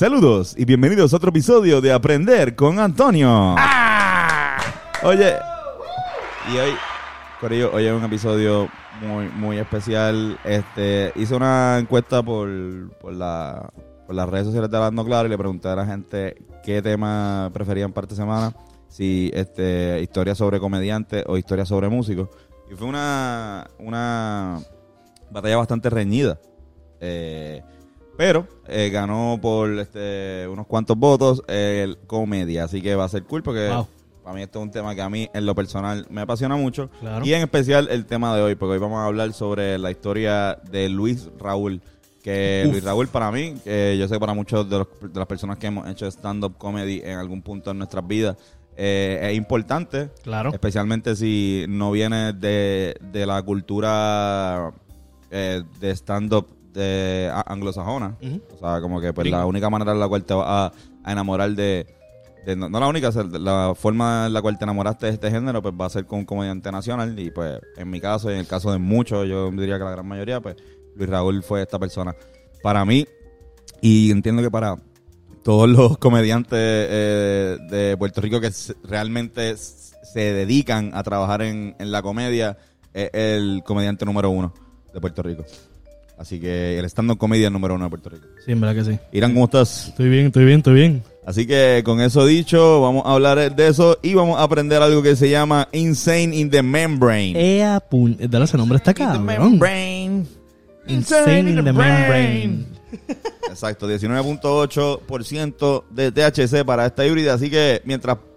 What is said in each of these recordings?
Saludos y bienvenidos a otro episodio de Aprender con Antonio. Oye, y hoy, Corillo, hoy es un episodio muy, muy especial. Este, hice una encuesta por, por, la, por las redes sociales de Hablando Claro y le pregunté a la gente qué tema preferían para esta semana. Si este, historia sobre comediantes o historia sobre músicos. Y fue una, una batalla bastante reñida. Eh, pero eh, ganó por este, unos cuantos votos el comedia. Así que va a ser cool porque Wow. para mí esto es un tema que a mí en lo personal me apasiona mucho. Claro. Y en especial el tema de hoy, porque hoy vamos a hablar sobre la historia de Luis Raúl. Que Uf. Luis Raúl para mí, que yo sé que para muchos de, los- de las personas que hemos hecho stand-up comedy en algún punto en nuestras vidas, eh, es importante. Claro. Especialmente si no viene de, de la cultura eh, de stand-up de a- anglosajona. O sea, como que pues Gringo. la única manera en la cual te vas a, a enamorar de, de- no, no la única, o sea, la forma en la cual te enamoraste de este género, pues va a ser con un comediante nacional. Y pues en mi caso y en el caso de muchos, yo diría que la gran mayoría, pues Luis Raúl fue esta persona. Para mí, y entiendo que para todos los comediantes eh, de Puerto Rico que realmente se dedican a trabajar en, en la comedia, es el comediante número uno de Puerto Rico. Así que el stand-up comedian número uno de Puerto Rico. Sí, en verdad que sí. Irán, ¿cómo estás? Estoy bien, estoy bien, estoy bien. Así que con eso dicho, vamos a hablar de eso y vamos a aprender algo que se llama Insane in the Membrane. Ea, pu... Dale ese nombre está In the cabrón. membrane. Insane in the membrane. Exacto, 19.8% de THC para esta híbrida. Así que mientras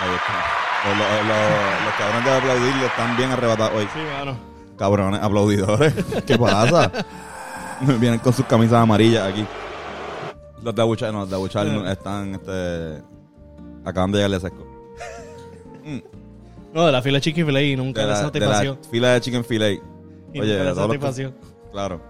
Ahí está. Los, los- los- los cabrones de aplaudir están bien arrebatados hoy. Sí, mano. Cabrones aplaudidores. ¿Qué pasa? Vienen con sus camisas amarillas aquí. Los de Abuchar, no, los de Abuchar están, este... Acaban de llegarle a sesco. No, de la fila chiqui fila y nunca de la, la, de la satisfacción. fila de chicken filet. Y Oye, nunca la de los- satisfacción. Claro.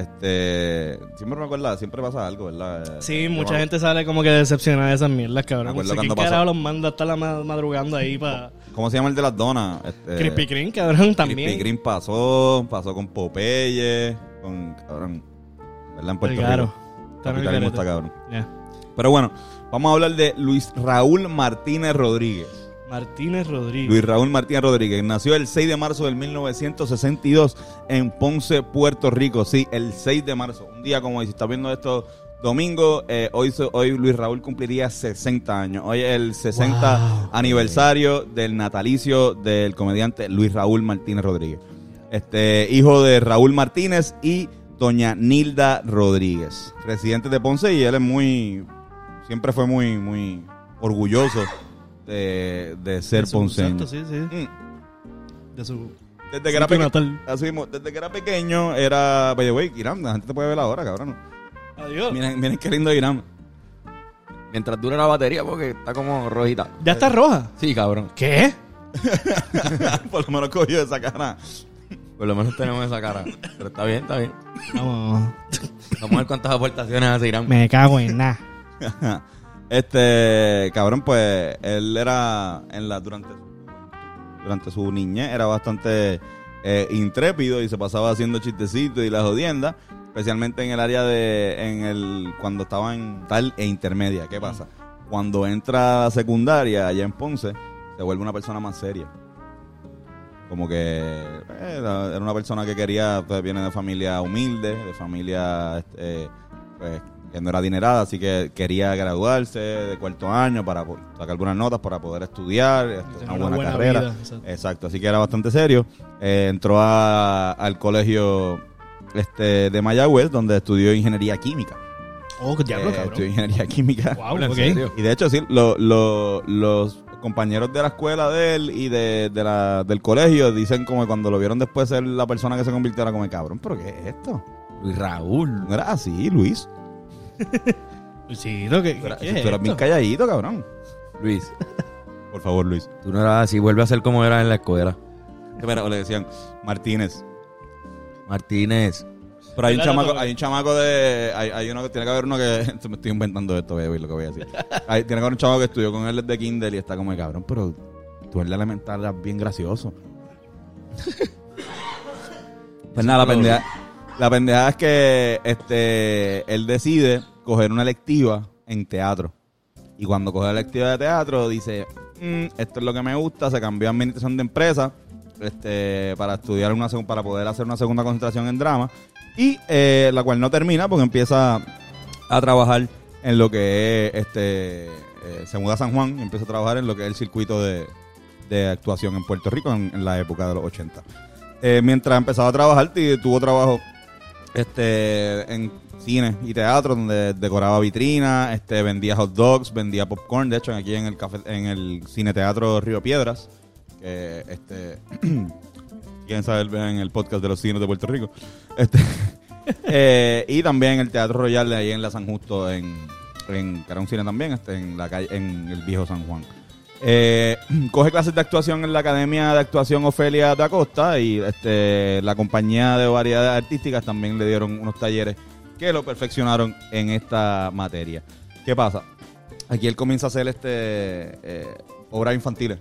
Este, siempre me acuerdo, siempre pasa algo, ¿verdad? Eh, Sí, yo mucha me- gente sale como que decepcionada de esas mierdas, Me cabrón. No acuerdo sé quién cuando pasó. carajo los manda a estar la ma- madrugando ahí para... ¿Cómo se llama el de las donas? Este, Crispy Kreme, cabrón, también. Krispy Kreme pasó, pasó con Popeye, con cabrón, ¿verdad? En Puerto Claro. Rico. Está en el Capitalismo garete. está cabrón. Ya. Pero bueno, vamos a hablar de Luis Raúl Martínez Rodríguez. Martínez Rodríguez. Luis Raúl Martínez Rodríguez nació el 6 de marzo del 1962 en Ponce, Puerto Rico. Sí, el 6 de marzo. Un día como hoy, si estás viendo esto domingo, eh, hoy, hoy Luis Raúl cumpliría 60 años. Hoy es el 60 Wow. aniversario del natalicio del comediante Luis Raúl Martínez Rodríguez. Este, hijo de Raúl Martínez y doña Nilda Rodríguez. Residente de Ponce y él es muy, siempre fue muy, muy orgulloso de, de ser De ponceño. sí, sí. Mm. De su... Desde que, era Sitio peque- natal. así mismo, desde que era pequeño era, by the way, Irán, la gente te puede ver ahora, cabrón. Adiós. Miren, miren qué lindo Irán. Mientras dure la batería, porque está como rojita. ¿Ya está roja? Sí, cabrón. ¿Qué? Por lo menos cogió esa cara. Por lo menos tenemos esa cara. Pero está bien, está bien. Vamos. Vamos a ver cuántas aportaciones hace Irán. Me cago en nada. Este, cabrón, pues él era en la durante durante su niñez era bastante eh, intrépido y se pasaba haciendo chistecitos y la jodienda, especialmente en el área de en el cuando estaba en tal e intermedia. ¿Qué pasa? Cuando entra a la secundaria allá en Ponce, se vuelve una persona más seria. Como que eh, era, una persona que quería, pues viene de familia humilde, de familia este, pues, que no era adinerada, así que quería graduarse de cuarto año para sacar algunas notas para poder estudiar, este, una buena, buena carrera. vida, exacto. exacto. así que era bastante serio. Eh, entró a- al colegio este, de Mayagüez, donde estudió ingeniería química. Oh, qué diablo, Eh, cabrón. estudió ingeniería química. Wow, ¿En ok. serio? Y de hecho, sí, lo- lo- los compañeros de la escuela de él y de, de la, del colegio dicen como que cuando lo vieron después ser la persona que se convirtió era como cabrón, pero ¿qué es esto? Luis Raúl. No era así, Luis. Sí, lo que. Tú eras, ¿qué tú eras bien esto? calladito, cabrón. Luis, Por favor, Luis. tú no eras así, vuelve a ser como era en la escuela. Pero le decían Martínez. Martínez. Pero hay un Claro, chamaco, hay un chamaco de, hay, hay uno que tiene que haber uno que, me estoy inventando esto, voy a oír lo que voy a decir. Hay- tiene que haber un chamaco que estudió con él desde Kindle y está como cabrón, pero tú en la elemental eras bien gracioso. pues nada, la pendeja, la pendeja es que este, él decide coger una electiva en teatro. Y cuando coge la electiva de teatro, dice, "Mm, esto es lo que me gusta, se cambió a administración de empresa este, para estudiar una para poder hacer una segunda concentración en drama. Y eh, la cual no termina porque empieza a trabajar en lo que es, este, eh, se muda a San Juan y empieza a trabajar en lo que es el circuito de, de actuación en Puerto Rico en, la época de los 80. Eh, mientras empezaba a trabajar, tuvo trabajo este, en cine y teatro, donde decoraba vitrinas, este, vendía hot dogs, vendía popcorn. De hecho, aquí en el café, en el cine teatro Río Piedras, que este, quieren saber, vean el podcast de los cines de Puerto Rico. Este, eh, y también el Teatro Royal de ahí en la San Justo, en, en que cine también, este, en la calle, en el viejo San Juan. Eh, coge clases de actuación en la Academia de Actuación Ofelia da Costa y este, la compañía de variedades artísticas también le dieron unos talleres que lo perfeccionaron en esta materia. ¿Qué pasa? Aquí él comienza a hacer este eh, obras infantiles.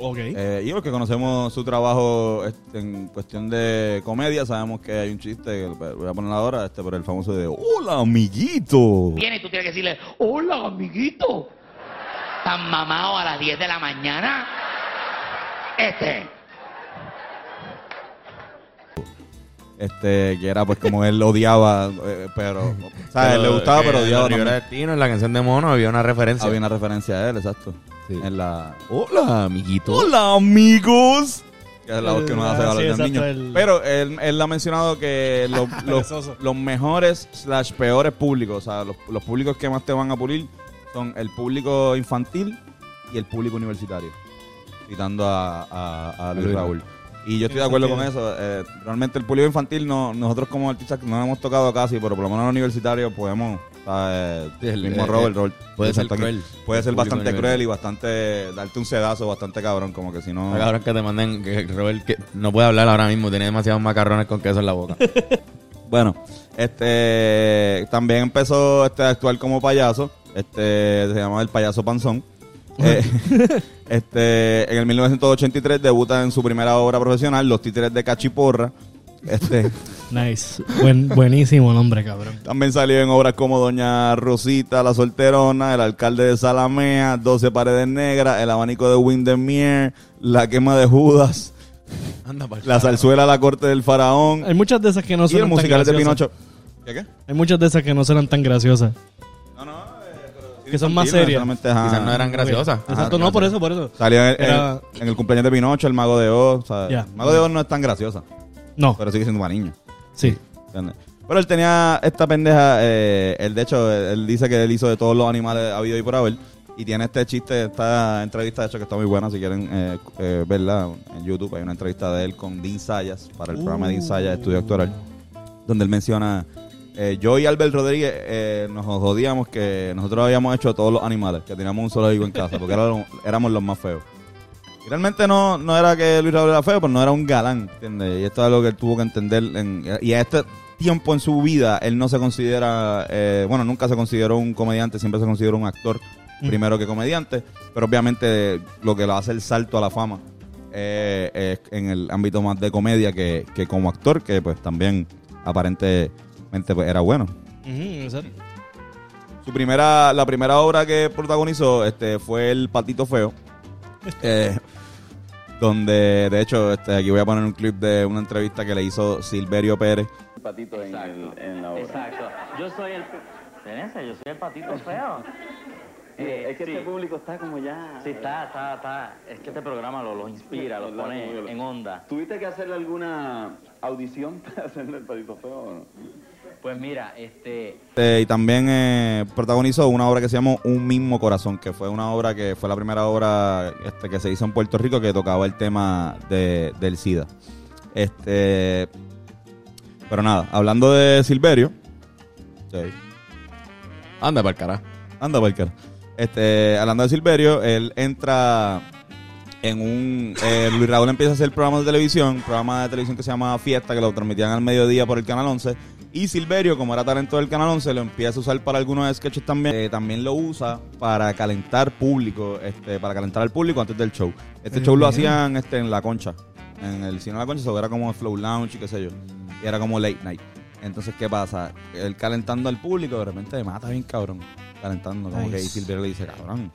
Ok. Eh, y los que conocemos su trabajo este, en cuestión de comedia, sabemos que hay un chiste, que voy a poner ahora, este, por el famoso de Hola, amiguito. Viene y tú tienes que decirle, hola, amiguito. ¿Tan mamado a las 10 de la mañana? Este. Este, que era pues como él odiaba, eh, pero, o sea, él le gustaba, pero odiaba en. Destino, en la canción de Mono, había una referencia. Había una referencia a él, exacto. Sí. En la... Hola, amiguito. Hola, amigos. Que es la voz que uno hace a sí, hablar del exacto, niño. el- Pero él, él ha mencionado que los, los, los mejores slash peores públicos, o sea, los, los públicos que más te van a pulir son el público infantil y el público universitario. Citando a, a, a Luis Luis. Raúl. Y yo estoy de acuerdo con eso. eh, realmente el público infantil, no nosotros como artistas no lo hemos tocado casi, pero por lo menos en el universitario podemos... o sea, eh, el- mismo eh, Robert, eh, Robert, puede ser cruel. Puede ser bastante cruel y bastante... Darte un sedazo bastante cabrón, como que si no... Está cabrón que te manden, que Robert que no puede hablar ahora mismo, tiene demasiados macarrones con queso en la boca. Bueno, este también empezó este, a actuar como payaso. Este se llamaba el payaso panzón. Eh, este, en el 1983 debuta en su primera obra profesional, Los Títeres de Cachiporra. Este, Nice. Buen, buenísimo nombre, cabrón. también salió en obras como Doña Rosita, La Solterona, El Alcalde de Salamea, 12 Paredes Negras, El Abanico de Windermere, La Quema de Judas, Anda, La Zarzuela La Corte del Faraón Hay muchas de esas que no y el musical de. Pinocho. ¿Qué qué? Hay muchas de esas que no suenan tan graciosas. Que son más serias. Quizás no eran graciosas. Exacto, no, por eso, por eso. Salió en, en- Era- en el cumpleaños de Pinocho, el Mago de Oz. o sea, Ya. El Mago de Oz no es tan graciosa, No, pero sigue siendo una niña. sí. ¿entiendes? Pero él tenía esta pendeja. Eh, él, de hecho, él, él dice que él hizo de todos los animales habido y por haber. Y tiene este chiste, esta entrevista, de hecho, que está muy buena. Si quieren eh, eh, verla en YouTube, hay una entrevista de él con Dean Sayas para el programa de Dean Sayas Estudio Actoral. Donde él menciona. Eh, yo y Albert Rodríguez eh, nos jodíamos que nosotros habíamos hecho todos los animales, que teníamos un solo hijo en casa, porque éramos, éramos los más feos. Y realmente no, no era que Luis Raúl era feo, pero no era un galán, ¿entiendes? Y esto es algo que él tuvo que entender. en- y a este tiempo en su vida, él no se considera, eh, bueno, nunca se consideró un comediante, siempre se consideró un actor primero que comediante, pero obviamente lo que lo hace el salto a la fama es en el ámbito más de comedia que, que como actor, que pues también pues, era bueno. Exacto. Su primera, la primera obra que protagonizó este, fue El Patito Feo. eh, donde, de hecho, este, aquí voy a poner un clip de una entrevista que le hizo Silverio Pérez. patito en, el- en la obra. Exacto. Yo soy el. Espérense, yo soy el patito feo. Eh, es que sí. este público está como ya. Sí, está, está, está. Es que este programa lo- los inspira, los Lo- pone lo- en onda. ¿Tuviste que hacerle alguna audición para hacerle el patito feo o no? Pues mira, este, Eh, y también eh, protagonizó una obra que se llamó Un mismo corazón, que fue una obra que fue la primera obra este, que se hizo en Puerto Rico que tocaba el tema de, del SIDA. Este, pero nada, hablando de Silverio, sí, Anda para el carajo. anda Walker. Este, hablando de Silverio, él entra en un eh, Luis Raúl empieza a hacer programas de televisión, programa de televisión que se llama Fiesta, que lo transmitían al mediodía por el Canal 11. Y Silverio, como era talento del Canal 11, lo empieza a usar para algunos sketches también. Eh, también lo usa para calentar público, este, para calentar al público antes del show. Este show lo bien. hacían este, en La Concha, en el cine de La Concha, eso era como Flow Lounge y qué sé yo. Y era como late night. Entonces, ¿qué pasa? Él calentando al público, de repente me mata bien cabrón. Calentando, como Nice. que Silverio le dice, cabrón,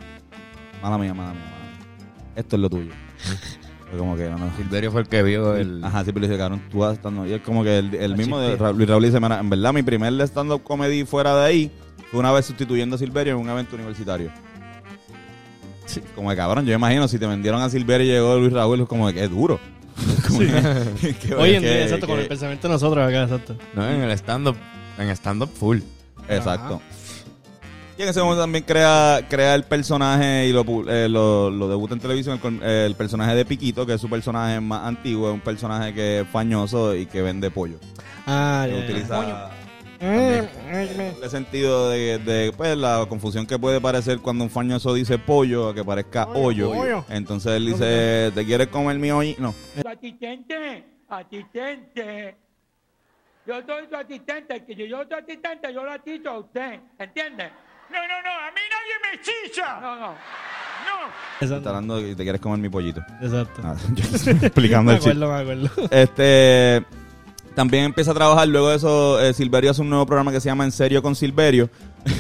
mala mía, mala mía, mala mía. Esto es lo tuyo. Fue como que, no, no. Silverio fue el que vio el. Ajá, Silverio le dice, cabrón, tú vas estando. Y es como que el, el mismo de Luis Raúl dice, "Mira, en verdad, mi primer stand-up comedy fuera de ahí fue una vez sustituyendo a Silverio en un evento universitario. Como de cabrón, yo me imagino si te vendieron a Silverio y llegó Luis Raúl, es como de que es duro. Como que- que- Hoy en que- día, exacto, con que- el pensamiento de nosotros acá, exacto. No, en el stand-up. En stand-up full. Exacto. Y en ese momento también crea, crea el personaje y lo, eh, lo, lo debuta en televisión, el, eh, el personaje de Piquito, que es su personaje más antiguo, es un personaje que es fañoso y que vende pollo. Ah, Que ya. utiliza el sentido de, de, pues, la confusión que puede parecer cuando un fañoso dice pollo a que parezca hoyo. Entonces él dice, ¿te quieres comer mi hoyo? No. Asistente, asistente. Yo soy su asistente, que si yo soy su asistente, yo lo asisto a usted, ¿entiende? No, no, no, a mí nadie me chicha. No, no, no. Está Exacto. hablando de que te quieres comer mi pollito. Exacto. Ah, yo estoy explicando me el chiste. acuerdo, me acuerdo. Este también empieza a trabajar, luego de eso, eh, Silverio hace un nuevo programa que se llama En serio con Silverio.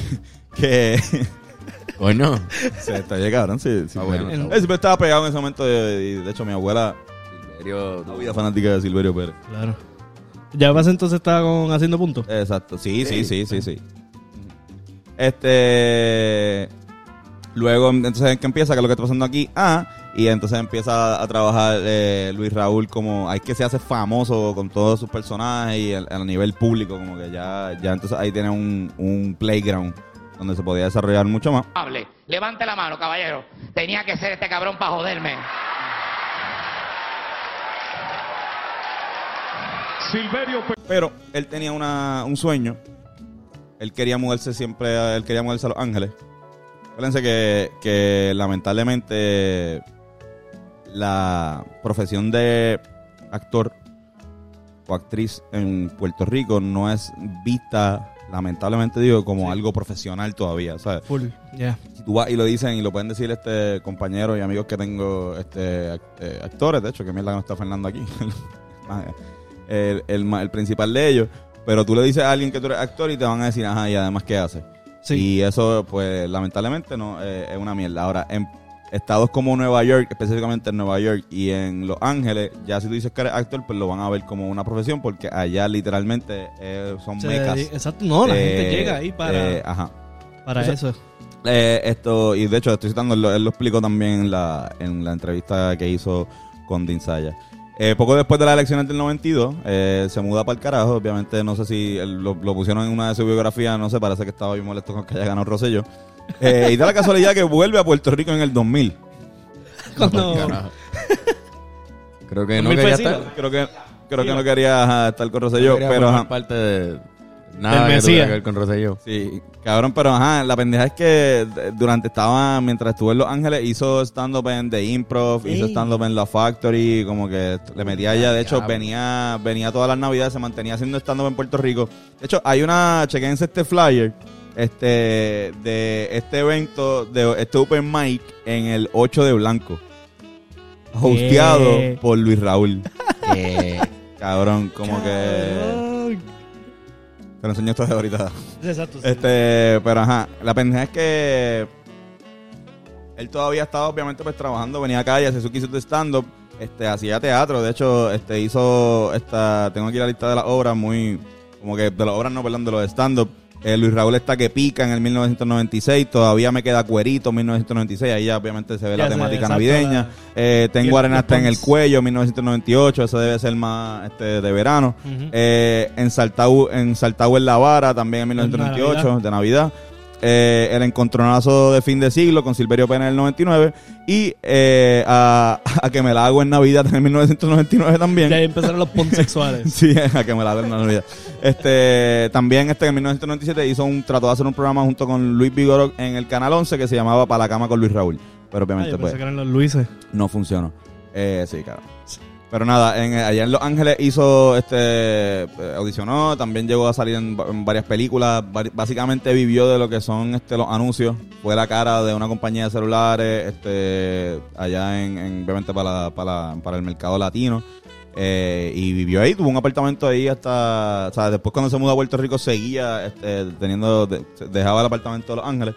que Coño. se está llegando, sí, sí, Ah, bueno, Él está siempre estaba pegado en ese momento. De, y de hecho, mi abuela, Silverio. una vida fanática de Silverio Pérez. Claro. ¿Ya vas entonces estaba con haciendo puntos? Exacto, sí, sí, sí, sí, sí. Este. Luego, entonces, ¿qué empieza? ¿Qué es lo que está pasando aquí? Ah, y entonces empieza a trabajar eh, Luis Raúl como. Ahí que se hace famoso con todos sus personajes y a, a nivel público, como que ya, ya entonces ahí tiene un, un playground donde se podía desarrollar mucho más. Hable. Levante la mano, caballero. Tenía que ser este cabrón para joderme. Pero él tenía una, un sueño. Él quería mudarse siempre, a- él quería mudarse a Los Ángeles. Fíjense que, que lamentablemente la profesión de actor o actriz en Puerto Rico no es vista, lamentablemente digo, como algo profesional todavía. ¿sabes? Full. Ya. si tú vas y lo dicen y lo pueden decir este compañeros y amigos que tengo este eh, actores de hecho que mierda que no está Fernando aquí Ah, el, el, el principal de ellos pero tú le dices a alguien que tú eres actor y te van a decir ajá y además qué hace Sí. y eso pues lamentablemente no eh, es una mierda ahora en estados como Nueva York específicamente en Nueva York y en Los Ángeles ya si tú dices que eres actor pues lo van a ver como una profesión porque allá literalmente eh, son Se mecas exacto. No, la gente eh, llega ahí para, eh, ajá para o sea, eso. eh, esto, y de hecho, estoy citando, él lo, él lo explicó también en la, en la entrevista que hizo con Dinsaya. Eh, poco después de las elecciones del 92, eh, se muda para el carajo. Obviamente, no sé si él lo, lo pusieron en una de sus biografías, no sé, parece que estaba bien molesto con que haya ganado Rosselló. Eh, y da la casualidad que vuelve a Puerto Rico en el 2000. Cuando, Carajo. Creo que no quería estar. Creo que, creo que no quería estar con Rosselló, no quería pero ajá. parte de nada Del que tuviera que ver con Rosselló. Sí, cabrón, pero ajá, la pendeja es que durante estaba, mientras estuve en Los Ángeles, hizo stand-up en The Improv, hizo stand-up en La Factory, como que le metía allá, de hecho, venía venía todas las navidades, se mantenía haciendo stand-up en Puerto Rico. De hecho, hay una, chequense este flyer, este, de este evento, de este open mic en el 8 de Blanco, hosteado por Luis Raúl. Eh, Cabrón, como que... Te lo enseño esto de ahorita. Exacto. sí. Este, pero ajá, la pendeja es que él todavía estaba obviamente pues trabajando, venía acá y hacía su quiso de stand-up, este, hacía teatro, de hecho, este, hizo esta, tengo aquí la lista de las obras muy, como que de las obras no, perdón, de los stand-up, Eh, Luis Raúl está que pica en el 1996. Todavía me queda cuerito 1996. Ahí ya obviamente se ve Ya la temática navideña. Eh, tengo arena hasta en el cuello 1998. Eso debe ser más este, de verano. Eh, en Saltau en Saltau en la vara también en 1998 Navidad. de Navidad. Eh, el encontronazo de fin de siglo con Silverio Pena en el 99 y eh, a, a que me la hago en Navidad en el 1999 también. Y ahí empezaron los pons sexuales. Sí, a que me la den en Navidad. Este, también este en 1997 hizo un trató de hacer un programa junto con Luis Vigoro en el canal 11 que se llamaba Para la cama con Luis Raúl. Pero Ay, obviamente yo pues que eran los Luises. no funcionó. Eh, sí, claro. Pero nada, en, allá en Los Ángeles hizo, este, eh, audicionó, también llegó a salir en, va- en varias películas, básicamente vivió de lo que son este, los anuncios, fue la cara de una compañía de celulares, este, allá en, en- obviamente para, para, para el mercado latino, eh, y vivió ahí, tuvo un apartamento ahí hasta, o sea, después cuando se mudó a Puerto Rico seguía este, teniendo, de- dejaba el apartamento de Los Ángeles,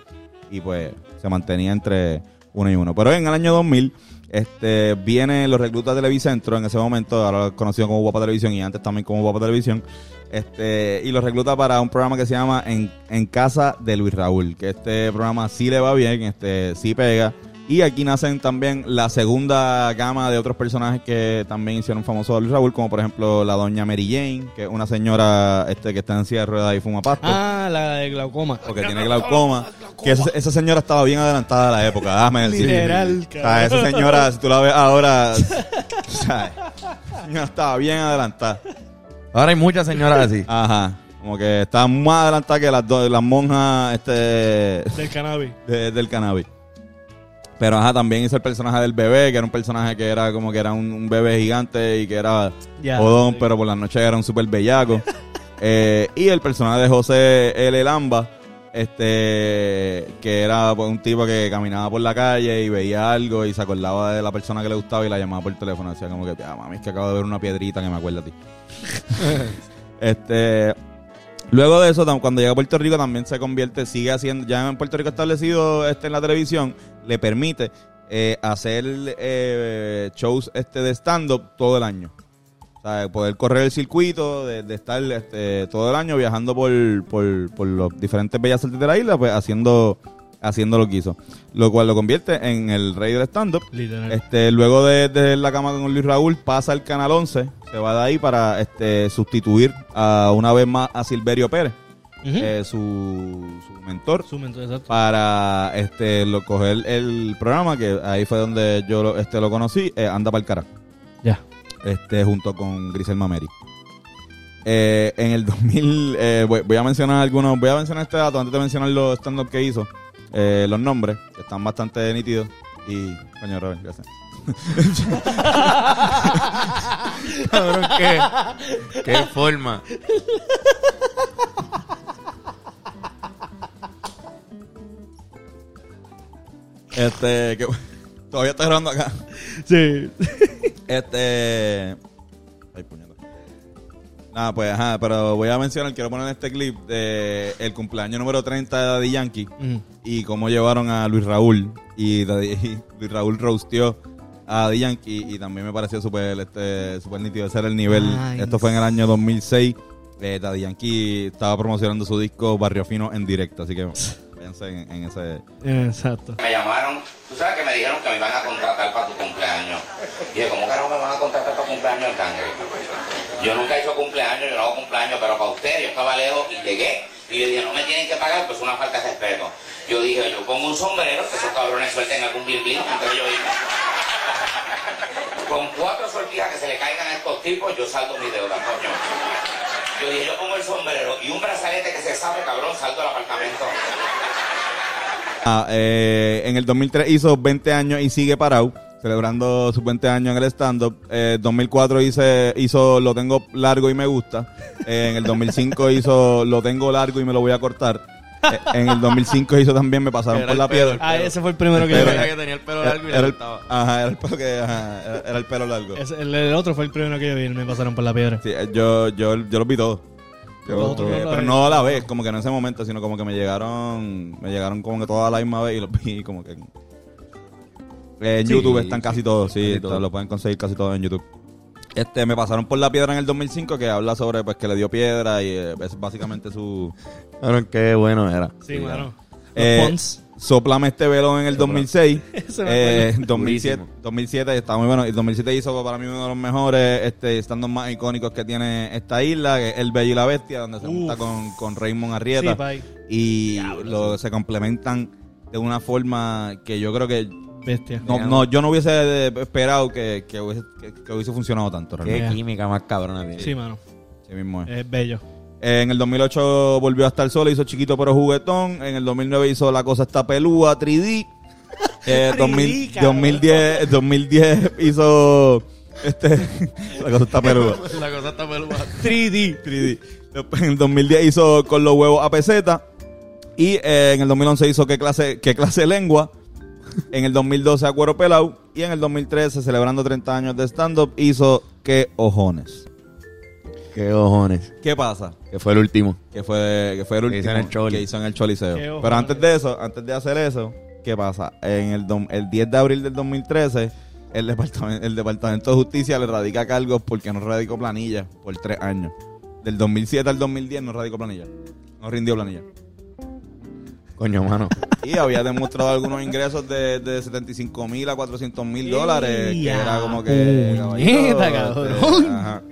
y pues se mantenía entre uno y uno. Pero en el año 2000 este, vienen los reclutas de Televicentro en ese momento, ahora conocido como Guapa Televisión y antes también como Guapa Televisión, este, y los recluta para un programa que se llama En, en Casa de Luis Raúl, que este programa sí le va bien, este, sí pega. Y aquí nacen también la segunda gama de otros personajes que también hicieron famosos a Luis Raúl, como por ejemplo la doña Mary Jane, que es una señora este, que está en silla de ruedas y fuma pasto Ah, la de glaucoma. porque tiene glaucoma. Que esa, esa señora estaba bien adelantada a la época, déjame decir. Literal, O sea, esa señora, si tú la ves ahora, o sea, esa señora estaba bien adelantada. Ahora hay muchas señoras así. Ajá. Como que estaba más adelantada que las, dos- las monjas este, Del cannabis. de- del cannabis. Pero ajá, también hizo el personaje del bebé, que era un personaje que era como que era un, un bebé gigante y que era Ya. jodón, Sí. pero por las noches era un súper bellaco. Eh, y el personaje de José L. Lamba, este, que era pues, un tipo que caminaba por la calle y veía algo y se acordaba de la persona que le gustaba y la llamaba por teléfono. Decía como que, ah, mami, es que acabo de ver una piedrita que me acuerda a ti. este, luego de eso, cuando llega a Puerto Rico también se convierte, sigue haciendo, ya en Puerto Rico establecido este, en la televisión, le permite eh, hacer eh, shows este de stand-up todo el año. Sea, poder correr el circuito, de, de estar este, todo el año viajando por, por, por los diferentes bellas artes de la isla, pues haciendo, haciendo lo que hizo. Lo cual lo convierte en el rey del stand-up. Este, luego de, de la cama con Luis Raúl, pasa al Canal 11, se va de ahí para este, sustituir a una vez más a Silverio Pérez, eh, su, su mentor, Su mentor, exacto. para este, lo, coger el programa, que ahí fue donde yo lo, este, lo conocí, eh, Anda para el carajo Ya. Este, junto con Grisel Mameri. Eh, en el 2000, eh, voy, voy a mencionar algunos, voy a mencionar este dato antes de mencionar los stand-up que hizo, eh, los nombres, están bastante nítidos. Y, coño, Robert, gracias. Cabrón, ¿qué? ¿Qué forma? Este, que, todavía está grabando acá. Sí. Este. Ay, puñeta. Nada, pues, ajá, pero voy a mencionar, quiero poner este clip de el cumpleaños número 30 de Daddy Yankee. Y cómo llevaron a Luis Raúl y, Daddy- y Luis Raúl roasteó a Daddy Yankee y también me pareció súper este, súper nítido ese era el nivel Nice. esto fue en el año 2006 eh, Daddy Yankee estaba promocionando su disco Barrio Fino en directo así que váyanse en, en ese Exacto. Me llamaron, tú sabes que me dijeron que me iban a contratar para tu dije, ¿cómo carajo me van a contratar para cumpleaños el cangre? Yo nunca he hecho cumpleaños, yo no hago cumpleaños, pero para ustedes, yo estaba lejos y llegué. Y yo dije, no me tienen que pagar, pues una falta de respeto. Yo dije, yo pongo un sombrero, que esos cabrones suelten algún blin blin, entonces yo dije, con cuatro sortijas que se le caigan a estos tipos, yo saldo mi deuda, coño. Yo dije, yo pongo el sombrero y un brazalete que se sabe, cabrón, saldo al apartamento. Ah, eh, en el 2003 hizo 20 años y sigue parado celebrando sus 20 años en el stand-up. Eh, 2004 hice, hizo Lo tengo largo y me gusta. Eh, en el 2005 hizo Lo tengo largo y me lo voy a cortar. Eh, en el 2005 hizo también Me pasaron Era por la pelo, piedra. Ah, ese fue el primero que yo vi. que tenía el pelo largo y era el, ajá, era el pelo que ajá, era, era el pelo largo. Ese- el, el otro fue el primero que yo vi. Me pasaron por la piedra. Sí, eh, yo, yo, yo los vi todos. Yo- eh, pero no a la vez, como que no en ese momento, sino como que me llegaron, me llegaron como que todas a la misma vez y los vi como que Eh, en Sí, YouTube están casi todos, sí, lo pueden conseguir casi todos en YouTube. Este, me pasaron por la piedra en el 2005 que habla sobre pues que le dio piedra y eh, es básicamente su... Cabrón, qué bueno era. Sí. Los Eh, Pons. Soplame este velón en el 2006. Ese me eh, acuerdo. 2007, Durísimo. 2007 está muy bueno. Y 2007 hizo para mí uno de los mejores este, stand más icónicos que tiene esta isla, que es El Bello y la Bestia, donde se Uf. junta con, con Raymond Arrieta. Sí, y lo, se complementan de una forma que yo creo que Bestia. no, no yo no hubiese esperado que, que, hubiese, que- que hubiese funcionado tanto. Qué realmente. química más cabrona tiene. Sí, mano. Sí mismo es. Es bello. Eh, En el 2008 volvió a estar solo, hizo chiquito pero juguetón. En el 2009 hizo La cosa está pelúa, 3D. Eh, 2000 cabrón. 2010, 2010 hizo este La cosa está pelúa. La cosa está peluda. 3D. 3D. Después, en el 2010 hizo Con los huevos a peseta. Y eh, en el 2011 hizo ¿Qué clase, qué clase de lengua? En el 2012 a Cuero Pelao. Y en el 2013, celebrando 30 años de stand-up, hizo ¿Qué ojones? Qué cojones. ¿Qué pasa? Que fue el último. que fue, que fue el Que último hizo en el Choli. que hizo en el Choliseo. Qué Pero ojones. antes de eso, antes de hacer eso, ¿qué pasa? En el, dom- el 10 de abril del 2013, el departamento, el departamento de Justicia le radica cargos porque no radicó planilla por tres años. Del 2007 al 2010 no radicó planilla. No rindió planilla. Coño, mano. Y había demostrado algunos ingresos de, de 75 mil a 400 mil dólares, que ¡Ea, era como que... puñeta, caballito, cabrón! este, ajá.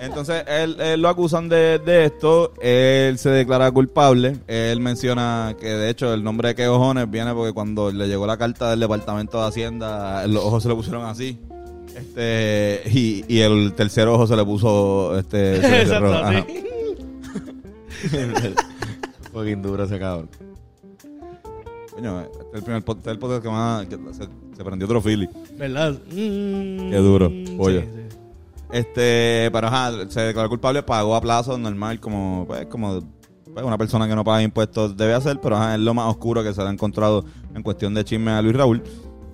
Entonces, él, él lo acusan de, de esto, él se declara culpable, él menciona que de hecho el nombre de que ojones viene porque cuando le llegó la carta del Departamento de Hacienda, los ojos se le pusieron así. Este, y, y el tercer ojo se le puso este se le cerró, Exacto, ajá. sí. Fucking duro ese cabrón. Coño, este es el primer pod- este es el podcast que más que se, se prendió otro Philly. ¿Verdad? Qué duro, sí, pollo. sí. Este, pero ajá, se declaró culpable, pagó a plazo normal como, pues, como pues, una persona que no paga impuestos debe hacer, pero ajá, es lo más oscuro que se le ha encontrado en cuestión de chisme a Luis Raúl.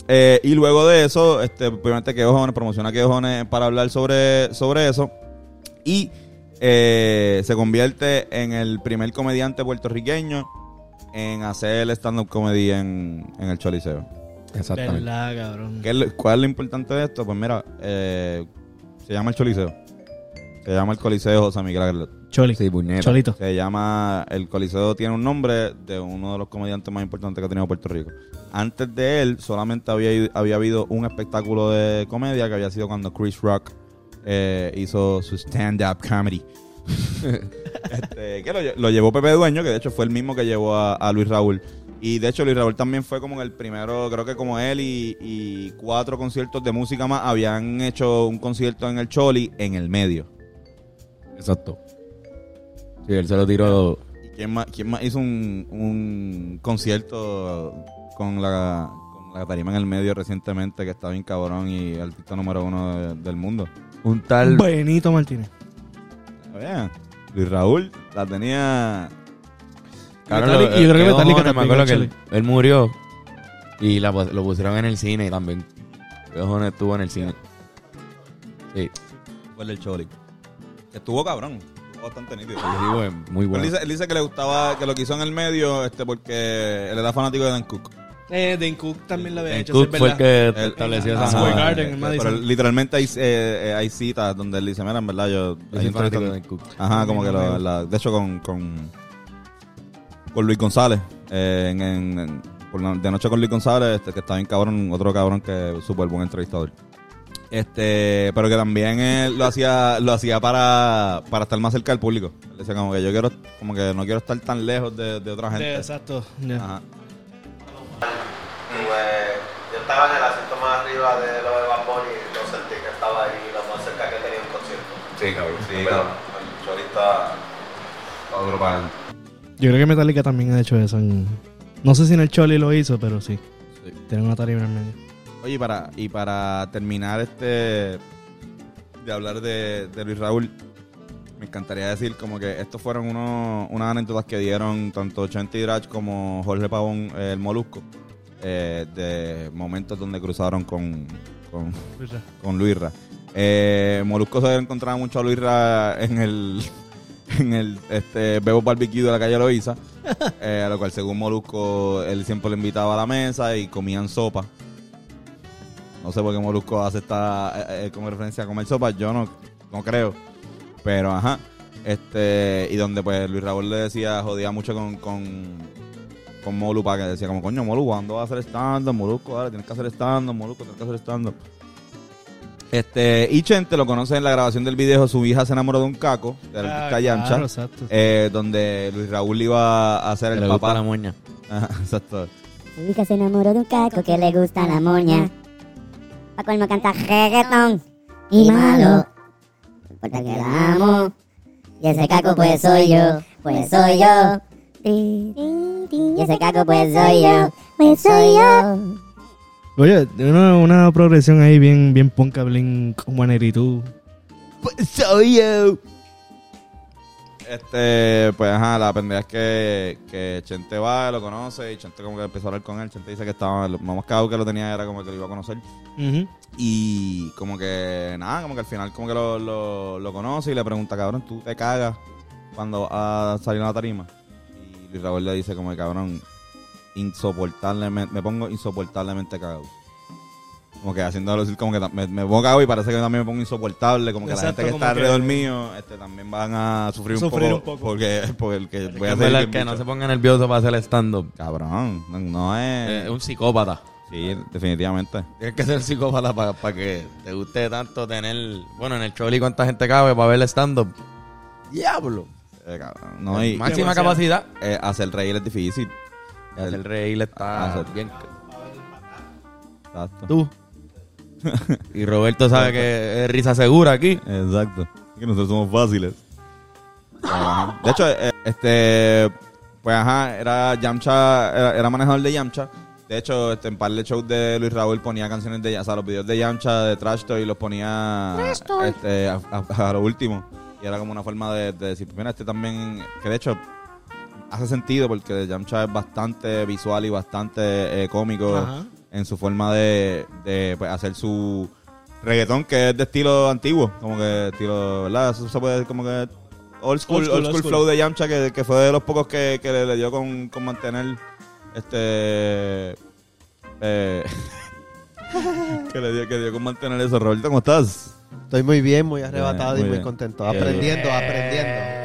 Eh, y luego de eso, este, obviamente que Ojones, promociona que Ojones para hablar sobre, sobre eso. Y eh, se convierte en el primer comediante puertorriqueño en hacer el stand-up comedy en, en el Choliseo. Exactamente. ¿Verdad, cabrón? ¿Qué es lo- ¿Cuál es lo importante de esto? Pues mira, eh, se llama el Choliseo. Se llama el Coliseo José Miguel Aguilar. Choli. Sí, puñeta. Cholito. Se llama, el Coliseo tiene un nombre de uno de los comediantes más importantes que ha tenido Puerto Rico. Antes de él, solamente había, ido- había habido un espectáculo de comedia que había sido cuando Chris Rock eh, hizo su stand-up comedy. Este, que lo, lle- lo llevó Pepe Dueño, que de hecho fue el mismo que llevó a, a Luis Raúl. Y de hecho Luis Raúl también fue como el primero, creo que como él y, y cuatro conciertos de música más habían hecho un concierto en el Choli en el medio. Exacto. Sí, él se lo tiró. ¿Y quién más, quién más hizo un, un concierto con la, con la tarima en el medio recientemente que está bien cabrón y artista número uno de- del mundo? Un tal. Benito Martínez. Vean, Luis Raúl la tenía... Cabrón, Metallica- lo- y yo creo que Metallica cojones, me también, acuerdo que él, murió y la, lo pusieron en el cine también. ¿Qué cojones estuvo en el cine? Sí, Fue el del Choli. Estuvo cabrón. Estuvo bastante nítido. yo digo, es muy Pero Él bueno. dice, él dice que le gustaba, que lo quiso en el medio este porque él era fanático de Dan Cook. Eh, Dan Cook también lo había El hecho. Cook sí, es fue el verdad. que estableció esa. Garden, en Madison. Pero literalmente hay, eh, hay citas donde él dice, mira, en verdad yo... Yo hay fanático de Dan Cook. Ajá, como que lo- la- de hecho con, con, con Luis González, eh, en, en- en- por la- de noche con Luis González, este, que está bien cabrón, otro cabrón que es súper buen entrevistador. Este, pero que también él lo hacía, lo hacía para, para estar más cerca del público. Él decía como que yo quiero, como que no quiero estar tan lejos de, de otra Sí, gente. exacto. Ajá. Pues yo estaba en el asiento más arriba de lo de Bad Bunny y lo sentí que estaba ahí lo más cerca que tenía un concierto. Sí, cabrón. Sí, Pero- cabrón. El chorista está duro para él. Yo creo que Metallica también ha hecho eso. en- No sé si en el Choli lo hizo, pero sí. Sí. Tiene una tarima en el medio. Oye, y para, y para terminar este de hablar de, de Luis Raúl, me encantaría decir como que estos fueron unos, unas anécdotas que dieron tanto Chente Drach como Jorge Pavón, eh, el Molusco, eh, de momentos donde cruzaron con, con, con Luisra. Eh, Molusco se encontraba mucho a Luisra en el en el este Bebo Barbecue de la calle Loíza, eh, a lo cual según Molusco él siempre le invitaba a la mesa y comían sopa. No sé por qué Molusco hace esta como referencia a comer sopa, yo no, no creo. Pero ajá. Este, y donde pues Luis Raúl le decía, jodía mucho con, con, con Molu para que decía como, coño, Molu, ¿cuándo vas a hacer stand-up? Molusco, dale, tienes que hacer stand-up, Molusco, tienes que hacer stand-up. Este, y Chente lo conoce en la grabación del video Su hija se enamoró de un caco, del Ah, Callancha, claro, exacto. eh, donde Luis Raúl iba a hacer Que el le gusta papá. la moña. Ajá, exacto. Su hija se enamoró de un caco que le gusta la moña. Pa' colmo canta reggaetón y malo. Importa que la amo. Y ese caco pues soy yo, pues soy yo. Y ese caco pues soy yo, pues soy yo. Oye, una, una progresión ahí bien, bien ponca, Blink 182. Pues soy yo. Este, pues ajá, la pendeja es que, que Chente va, lo conoce y Chente como que empezó a hablar con él. Chente dice que estaba, lo más cagado que lo tenía era como que lo iba a conocer. Y como que nada, como que al final como que lo, lo, lo conoce y le pregunta, cabrón, ¿tú te cagas cuando vas a salir a la tarima? Y Luis Raúl le dice como que cabrón, insoportablemente, me pongo insoportablemente cagado. Como que haciéndolo decir como que me, me pongo cagado y parece que también me pongo insoportable, como que Exacto, la gente que está que- alrededor mío este, también van a sufrir, Sufrir un, un poco poco. porque, porque el que voy a hacer verdad, que no se ponga nervioso para hacer stand-up. Cabrón, no, no es... Es un psicópata. Sí, definitivamente. Tienes que ser psicópata para que te guste tanto tener. Bueno, en el Choli, ¿cuánta gente cabe para ver el stand-up? Diablo. Eh, cabrón, no, y- Máxima Demasiado. capacidad. eh, hacer reír es difícil. El reír está Hacer- bien. Exacto. Tú. Y Roberto sabe que es risa segura aquí. Exacto. Que nosotros somos fáciles. Ajá. De hecho, eh, este, pues ajá, era Yamcha, era, era manejador de Yamcha. De hecho, este, en par de shows de Luis Raúl ponía canciones de, o sea, los videos de Yamcha, de Trash Toy, los ponía este, a, a- a lo último. Y era como una forma de, de decir, mira, este también, que de hecho hace sentido porque Yamcha es bastante visual y bastante eh, cómico Ajá. En su forma de, de, pues, hacer su reggaetón que es de estilo antiguo, como que estilo, ¿verdad? Eso se puede decir como que old school, Old old school, school, old school. flow de Yamcha que, que fue de los pocos que, que le, le dio con, con mantener este eh, que le dio que dio con mantener eso. Roberto, ¿cómo estás? Estoy muy bien, muy arrebatado muy y muy bien. contento. Aprendiendo, aprendiendo.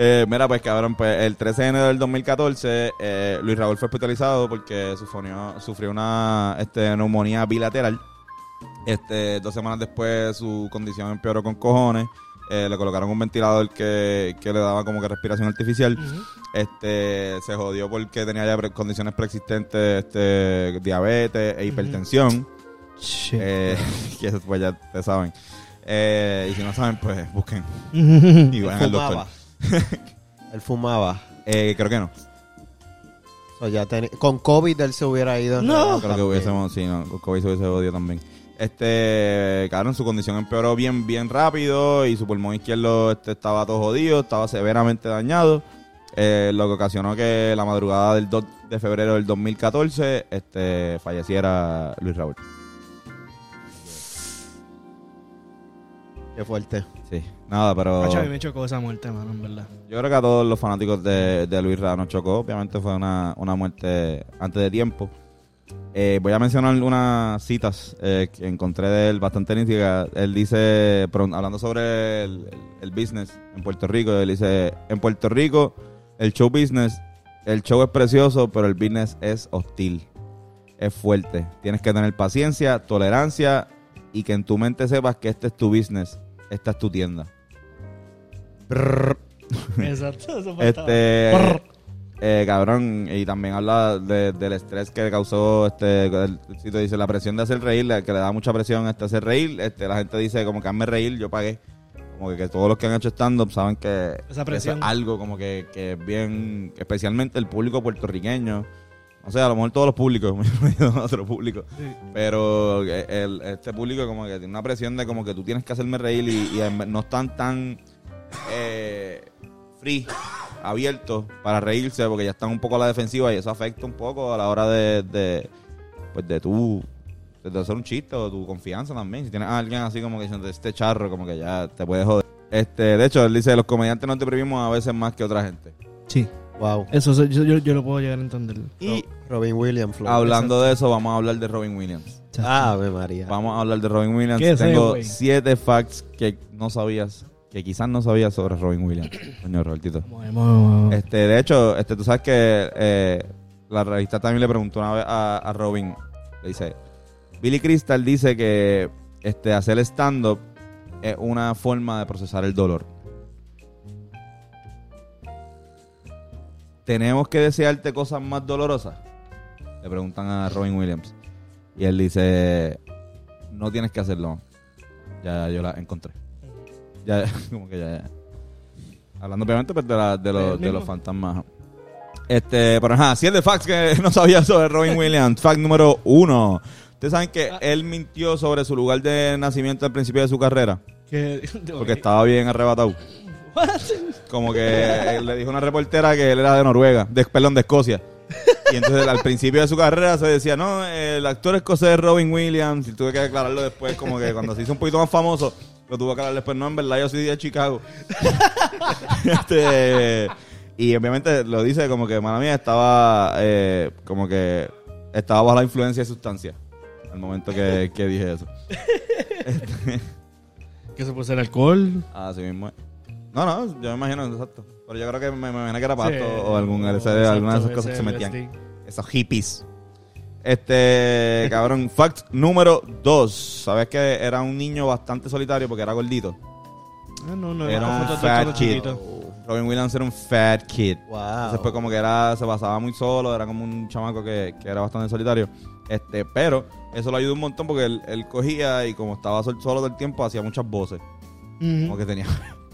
Eh, mira, pues cabrón, pues el 13 de enero del 2014, eh, Luis Raúl fue hospitalizado porque sufrió, sufrió una este, neumonía bilateral. Este, dos semanas después su condición empeoró con cojones. Eh, le colocaron un ventilador que, que le daba como que respiración artificial. Este, se jodió porque tenía ya pre- condiciones preexistentes, este, diabetes e hipertensión. Shit. Eh, que eso pues ya te saben. Eh, y si no saben, pues busquen y vayan al doctor. Él fumaba. Eh, creo que no. O ya teni- Con COVID él se hubiera ido. No. Creo que hubiésemos, sí, no, con COVID se hubiese jodido también. Este, cabrón, su condición empeoró bien, bien rápido y su pulmón izquierdo este, estaba todo jodido, estaba severamente dañado, eh, lo que ocasionó que la madrugada del 2 de febrero del 2014 este, falleciera Luis Raúl. Qué fuerte. Sí, nada, pero Macho, a mí me chocó esa muerte, mano, en verdad. yo creo que a todos los fanáticos de, de Luis Raúl nos chocó. Obviamente fue una, una muerte antes de tiempo. Eh, voy a mencionar unas citas eh, que encontré de él bastante nítidas. Él dice, pero hablando sobre el, el- el business en Puerto Rico, él dice, en Puerto Rico el show business, el show es precioso, pero el business es hostil, es fuerte. Tienes que tener paciencia, tolerancia y que en tu mente sepas que este es tu business, esta es tu tienda. Exacto, eso Este, eh, cabrón, y también habla de- del estrés que causó, este, el sitio dice, la presión de hacer reír, que le da mucha presión este, hacer reír, este, la gente dice, como que hazme reír, yo pagué. Como que, que todos los que han hecho stand-up saben que Esa eso presión. es algo como que, que es bien, especialmente el público puertorriqueño. O sea, a lo mejor todos los públicos, otro público. Pero eh, el- este público como que tiene una presión de como que tú tienes que hacerme reír y, y no están tan eh, free, abiertos para reírse porque ya están un poco a la defensiva y eso afecta un poco a la hora de, de pues de tú de hacer un chiste o tu confianza también. Si tienes a alguien así como que diciendo este charro, como que ya te puedes joder. Este, de hecho, él dice, los comediantes nos deprimimos a veces más que otra gente. Sí, Wow. eso eso- yo, yo, yo lo puedo llegar a entender. Y Robin Williams. Hablando de eso, vamos a hablar de Robin Williams. Ave María. Vamos a hablar de Robin Williams. ¿Qué Tengo siete facts que no sabías, que quizás no sabías sobre Robin Williams. Coño, Robertito. Hemos- Este, de hecho, este, tú sabes que eh, la revista también le preguntó una vez a, a Robin, le dice, Billy Crystal dice que este, hacer stand-up es una forma de procesar el dolor. ¿Tenemos que desearte cosas más dolorosas? Le preguntan a Robin Williams. Y él dice, no tienes que hacerlo. Ya yo la encontré. Ya, como que ya, ya. Hablando obviamente pues, de, la- de, los, de los fantasmas. Este, pero ajá, siete facts que no sabía sobre Robin Williams. Fact número uno. Ustedes saben que Ah. él mintió sobre su lugar de nacimiento al principio de su carrera. que- Porque estaba bien arrebatado. Como que él le dijo a una reportera que él era de Noruega, de, perdón, de Escocia. Y entonces al principio de su carrera se decía, no, el actor escocés Robin Williams, y tuve que aclararlo después, como que cuando se hizo un poquito más famoso, lo tuve que aclarar después, no, en verdad yo soy de Chicago. este, y obviamente lo dice como que, mala mía, estaba eh, como que estaba bajo la influencia de sustancia al momento que, que dije eso. Que se puede ser alcohol. Así mismo. No, no, yo me imagino, exacto. Pero yo creo que me, me imagino que era pasto Sí. o algún, ese- Exacto, alguna de esas cosas que se metían. LSD. Esos hippies. Este, cabrón, fact número dos. ¿Sabes que era un niño bastante solitario porque era gordito? Ah, no, no, Era un fat kid. Robin Williams era un fat kid. Wow. Entonces, pues, como que era, se pasaba muy solo, era como un chamaco que, que era bastante solitario. Este, pero eso lo ayudó un montón porque él, él cogía y como estaba sol- solo todo el tiempo, hacía muchas voces. Como que tenía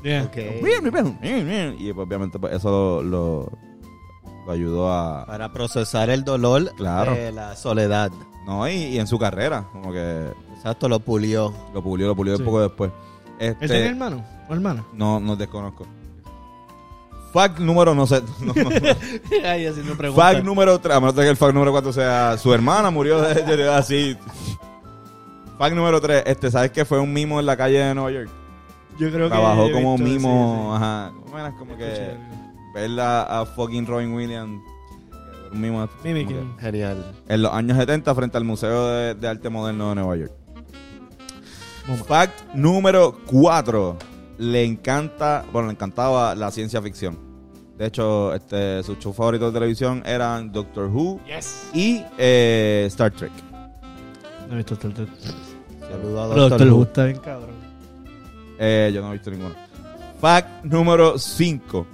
Yeah. Ok. Y pues, obviamente pues, eso lo, lo, lo ayudó a... Para procesar el dolor Claro. de la soledad. No, y, y en su carrera, como que Exacto, lo pulió. lo pulió, lo pulió Sí. un poco después. ¿Él Este, tiene hermano o hermana? no, no desconozco. Fact número, no sé. no, no, no. Ay, preguntas. Fact número 3, a menos que el fact número 4 sea su hermana murió de, de- de- así. Fact número 3, este, ¿sabes que fue un mimo en la calle de Nueva York? Yo creo que Trabajó como visto, mimo, sí, ajá. Bueno, como que Escuché. ver a, a fucking Robin Williams. Un mimo. Mimicking. Genial. en los años 70 frente al Museo de, de Arte Moderno de Nueva York. Fact número 4. Le encanta, bueno, le encantaba la ciencia ficción. De hecho, este, sus shows favoritos de televisión eran Doctor Who Yes. y eh, Star Trek. No he visto Star Trek. Saludo a Doctor Doctor Who. Who está bien cabrón. Eh, yo no he visto ninguno. Fact número 5.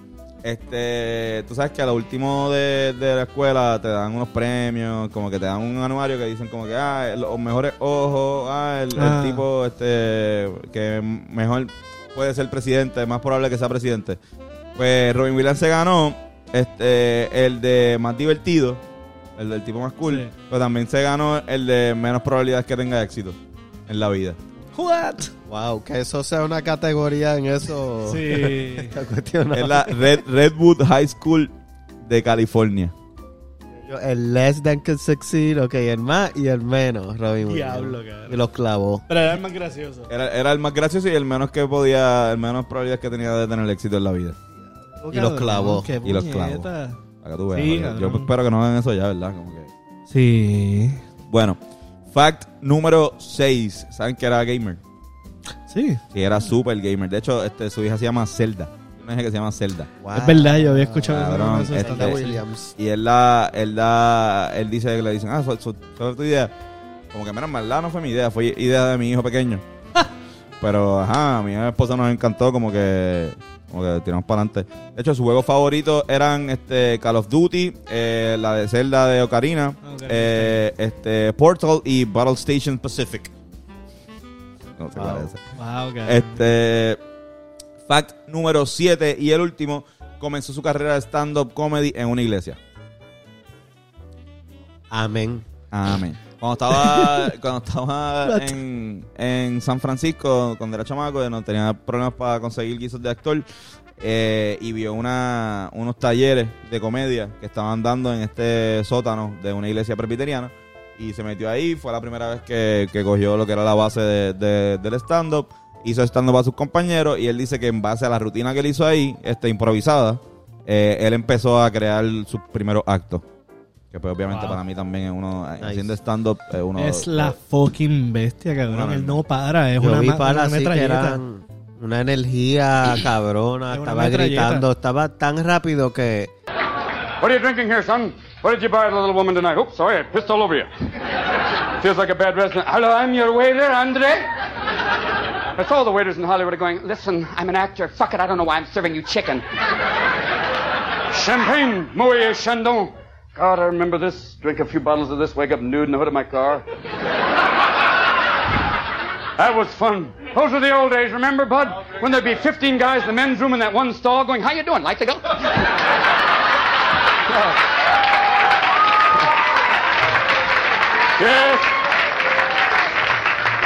Este, tú sabes que a lo último de, de la escuela te dan unos premios, como que te dan un anuario que dicen como que, ah, los mejores ojos, ah, el, el Ah. tipo este que mejor puede ser presidente, más probable que sea presidente. Pues Robin Williams se ganó este el de más divertido, el del tipo más cool, Sí. pero también se ganó el de menos probabilidades que tenga éxito en la vida. What? Wow, que eso sea una categoría en eso. Sí. Está cuestionado. Es la Red, Redwood High School de California. El less than can succeed, ok, el más y el menos, Robin. Diablo, cabrón. Y los clavó. Pero era el más gracioso. Era, era el más gracioso y el menos que podía, el menos probabilidades que tenía de tener éxito en la vida. Y los clavó. Qué Y los clavó. Para que tú veas. Sí. Yo espero que no hagan eso ya, ¿verdad? Como que... Sí. Bueno, fact número 6. ¿Saben que era gamer? Sí. Sí, era super gamer. De hecho, este, su hija se llama Zelda. Una hija que se llama Zelda. Wow. Es verdad, yo había escuchado Cabrón, eso. este- Williams. Y él da, él da, él dice que le dicen, ah, fue tu idea. Como que, mira, en verdad no fue mi idea, fue idea de mi hijo pequeño. Pero, ajá, a mi esposa nos encantó, como que, como que tiramos para adelante. De hecho, sus juegos favoritos eran este Call of Duty, eh, la de Zelda de Ocarina, Ok. eh, este Portal y Battle Station Pacific. No sé Wow. cuál es ese. Wow. Este. Fact número 7 y el último. Comenzó su carrera de stand-up comedy en una iglesia. Amén. Amén. Cuando estaba, cuando estaba en, en San Francisco, cuando era chamaco, no tenía problemas para conseguir guisos de actor. eh, y vio una, unos talleres de comedia que estaban dando en este sótano de una iglesia presbiteriana. Y se metió ahí. Fue la primera vez que, que cogió lo que era la base de- de- del stand-up. Hizo stand-up a sus compañeros. Y él dice que en base a la rutina que él hizo ahí, este, improvisada, eh, él empezó a crear sus primeros actos. Que pues obviamente Wow. para mí también es uno, Nice. haciendo stand-up, es uno... Es la fucking bestia, cabrón. Una Él no para, es Yo una, vi para una que metralleta. eran una energía cabrona, Es estaba gritando, estaba tan rápido que What are you drinking here, son? What did you buy the little woman tonight? Oops, sorry, I pissed all over you. Feels like a bad restaurant. Hello, I'm your waiter, Andre. That's all the waiters in Hollywood are going, listen, I'm an actor. Fuck it, I don't know why I'm serving you chicken. Champagne, Moet Chandon. God, I remember this. Drink a few bottles of this, wake up nude in the hood of my car. That was fun. Those were the old days, remember, Bud? When there'd be 15 guys in the men's room in that one stall going, how you doing? Like to go? Yes.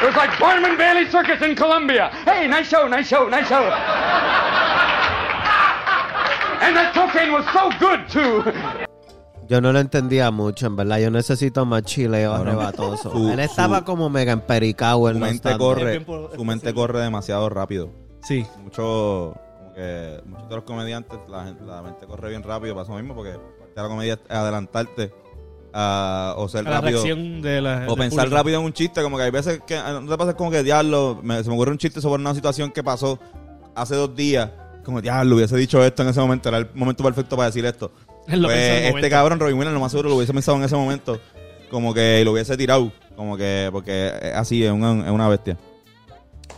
It was like Barnum Bailey Circus in Columbia. Hey, nice show, nice show, nice show. And that cocaine was so good, too. Yo no lo entendía mucho, en verdad. Yo necesito más chileo Cabrón. arrebatoso. Su- Él estaba su- como mega empericado en Su mente corre, por- su mente corre demasiado rápido. Sí. Mucho, como que muchos de los comediantes, la, gente- la mente corre bien rápido para eso mismo, porque parte de la comedia es adelantarte a, o ser A la rápido. de la. O pensar público. rápido en un chiste, como que hay veces que ah, no te pasa como que diablo, me- se me ocurre un chiste sobre una situación que pasó hace dos días, como diablo, hubiese dicho esto en ese momento, era el momento perfecto para decir esto. Él lo Pues, pensó en el este cabrón, Robin Williams, lo más seguro lo hubiese pensado en ese momento, como que lo hubiese tirado, como que, porque es así, es una, es una bestia.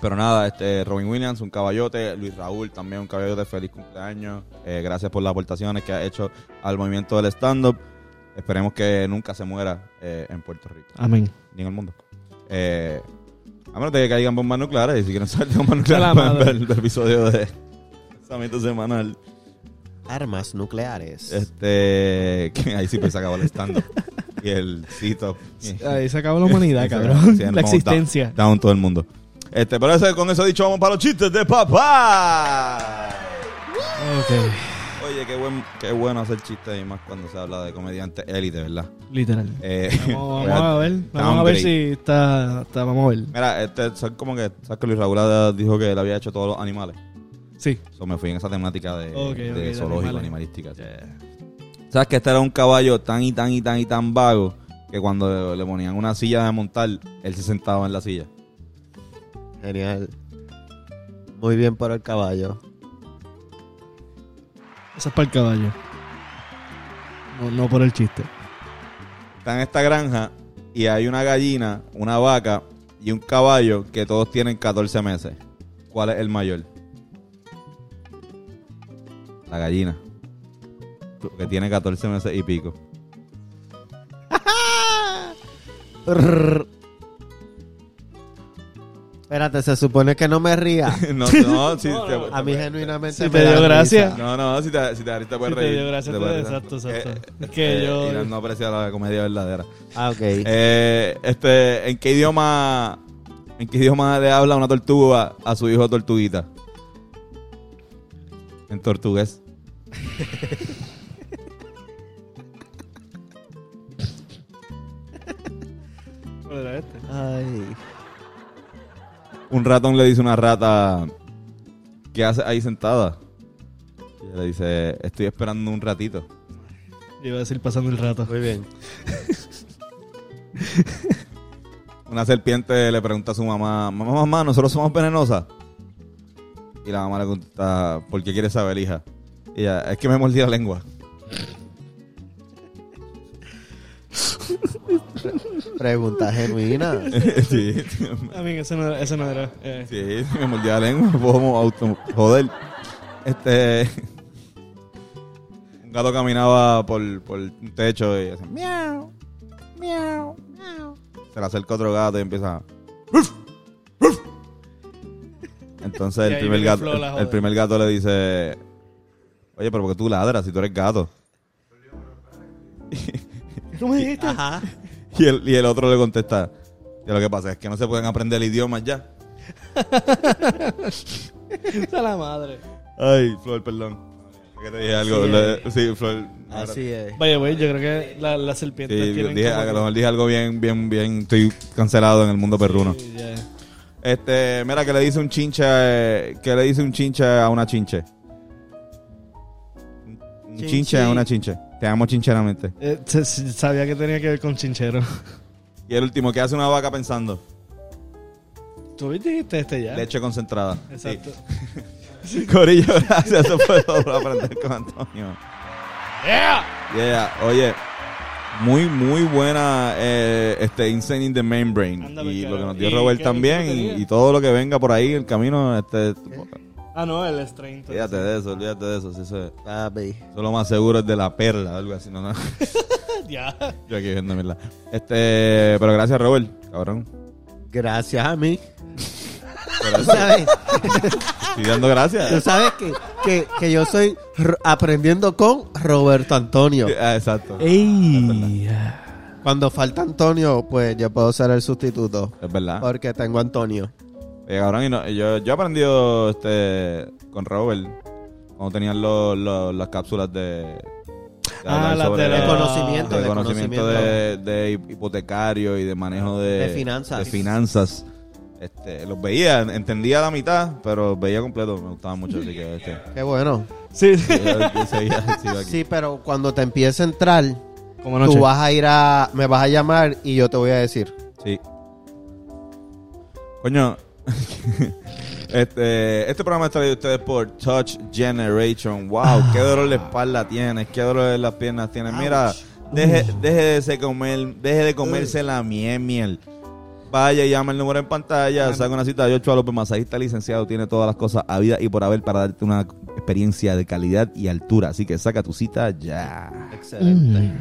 Pero nada, este Robin Williams, un caballote, Luis Raúl también un caballote, feliz cumpleaños, Eh, gracias por las aportaciones que ha hecho al movimiento del stand-up. Esperemos que nunca se muera eh, en Puerto Rico Amén. ni en el mundo. Eh, a menos de que caigan bombas nucleares. Y si quieren saber de bombas nucleares, pueden ver el episodio de Pensamiento Semanal. Armas nucleares. Este, que ahí sí pues se acabó el stand y el sit-up. Ahí se acabó la humanidad, cabrón. sí, la existencia. Down, down todo el mundo. Este, pero con eso dicho, vamos para los chistes de papá. Ok. Oye, qué, buen, qué bueno hacer chistes y más cuando se habla de comediante élite, ¿verdad? Literal. Eh, Vamos, vamos a ver. Vamos a ver si está, está. Vamos a ver. Mira, este, son como que, ¿sabes que Luis Raúl dijo que él había hecho todos los animales? Sí. So, me fui en esa temática de, zoológico, animalística. sí. ¿Sabes que este era un caballo tan y tan y tan y tan vago que cuando le ponían una silla de montar, él se sentaba en la silla? Genial. Muy bien por el caballo. Eso es para el caballo. No, no por el chiste. Está en esta granja y hay una gallina, una vaca y un caballo que todos tienen 14 meses. ¿Cuál es el mayor? La gallina. Que tiene 14 meses y pico. Espérate, se supone que no me ría. no, no, si A mí genuinamente Si me te dio gracia. risa. No, no, si te, si te risa te puedes Si te reír. dio gracia, te te- puedes reír. exacto, exacto. Eh, Es que eh, yo- Irán no aprecia la comedia verdadera. Ah, ok. Eh, este, ¿en qué idioma en qué idioma le habla una tortuga a su hijo tortuguita? En tortugués. Un ratón le dice a una rata, ¿qué hace ahí sentada? Y ella le dice, estoy esperando un ratito. Yo iba a decir pasando el rato. Muy bien. Una serpiente le pregunta a su mamá, mamá, mamá, nosotros somos venenosas. Y la mamá le contesta, ¿por qué quieres saber, hija? Y ella, es que me mordí la lengua. Pregunta genuina. sí, A mí ese no era. Ese no era eh. sí, me mordí la lengua, puedo auto- joder. Este... Un gato caminaba por, por un techo y hace, miau, miau, miau. Se le acerca otro gato y empieza... "Ruf, ruf". Entonces Y el primer, gato, la el, el primer gato le dice, oye, pero ¿por qué tú ladras si tú eres gato? ¿Cómo me dijiste? Ajá. Y el, y el otro le contesta, "Ya lo que pasa es que no se pueden aprender idiomas ya. Esa la madre. Ay, Flor, perdón. Que te dije algo. Sí, Sí, Flor. Así es. Vaya, güey, yo creo que la- las serpientes Sí, tienen dije, como a lo mejor dije algo bien, bien, bien. Estoy cancelado en el mundo perruno. Sí, ya. Este, mira, que le dice un chinche, eh, que le dice un chinche a una chinche. Un- Chinche. chinche a una chinche. Te amo chincheramente. Eh, sabía que tenía que ver con chinchero. Y el último, ¿qué hace una vaca pensando? Tú dijiste este ya. Leche concentrada. Exacto. Sí. Corillo, gracias. Eso fue todo por aprender con Antonio. Yeah. Oye, muy, muy buena eh, este Insane in the Membrane. Y lo que nos dio Robert también. Y, todo lo que venga por ahí, el camino. Este, Ah, no, el strain. olvídate de eso, olvídate de eso. sí, eso, lo más seguro es de la perla, algo así. No, no. ya. Yo aquí viendo mierda. Este, pero gracias, Robert, cabrón. Gracias a mí. Sabes, estoy dando gracias. tú sabes que, que, que yo soy r- aprendiendo con Roberto Antonio. Ah, exacto. Ey. Cuando falta Antonio, pues yo puedo ser el sustituto. Es verdad. Porque tengo a Antonio. Oye, cabrón, y no- yo, yo he aprendido este, con Robert cuando tenían los- los- las cápsulas de, de Ah, hablar las sobre de la- De conocimiento, de de conocimiento conocimiento. de, de hipotecario y de manejo de, De finanzas. de finanzas. Este, los veía, entendía la mitad, pero veía completo, me gustaba mucho, así que este, Qué bueno. Sí. yo, yo seguía- sigo aquí. Sí, pero cuando te empiece a entrar, Como noche. tú vas a ir a... Me vas a llamar y yo te voy a decir. Sí. Coño, este, este programa está traído a ustedes por Touch Generation. Wow, qué dolor de espalda tienes, qué dolor de las piernas tienes. Mira, deje, deje de se comer, deje de comerse la miel, miel. Vaya y llama el número en pantalla, saca una cita de 8 a López Masajista licenciado, tiene todas las cosas a vida y por haber para darte una experiencia de calidad y altura. Así que saca tu cita ya. Excelente.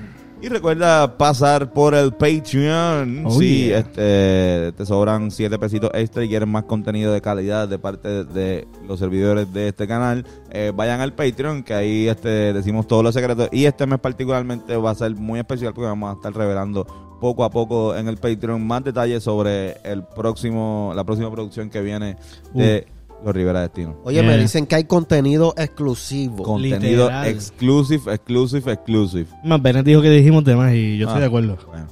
Y recuerda pasar por el Patreon. Oh, sí, yeah. este, te sobran 7 pesitos extra y quieres más contenido de calidad de parte de, de los servidores de este canal. eh, vayan al Patreon, que ahí este, decimos todos los secretos. Y este mes particularmente va a ser muy especial porque vamos a estar revelando poco a poco en el Patreon más detalles sobre el próximo, la próxima producción que viene de Los Rivera Destino. Oye, Yeah. me dicen que hay contenido exclusivo. Contenido Literal. exclusive, exclusive, exclusive. Más Bennett dijo que dijimos de más y yo Ah. estoy de acuerdo. Bueno,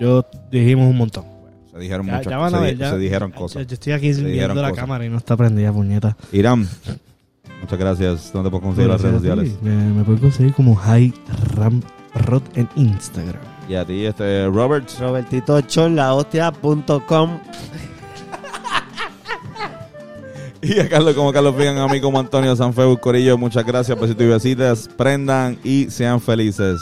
Yo dijimos un montón. se dijeron Ya, muchas ya van a se, ver, di- ya. se dijeron cosas. Yo estoy aquí Se viendo la cosas. cámara y no está prendida, puñeta. Irán, muchas gracias. ¿Dónde puedo conseguir las redes sociales? Me, me puedes conseguir como High Ram Rod en Instagram. Y a ti, este, Robert. Robertito Chorlahostia.com Y a Carlos, como Carlos Figan, a mí como Antonio Sanfeu Corillo. Muchas gracias, besitos y besitas. Prendan y sean felices.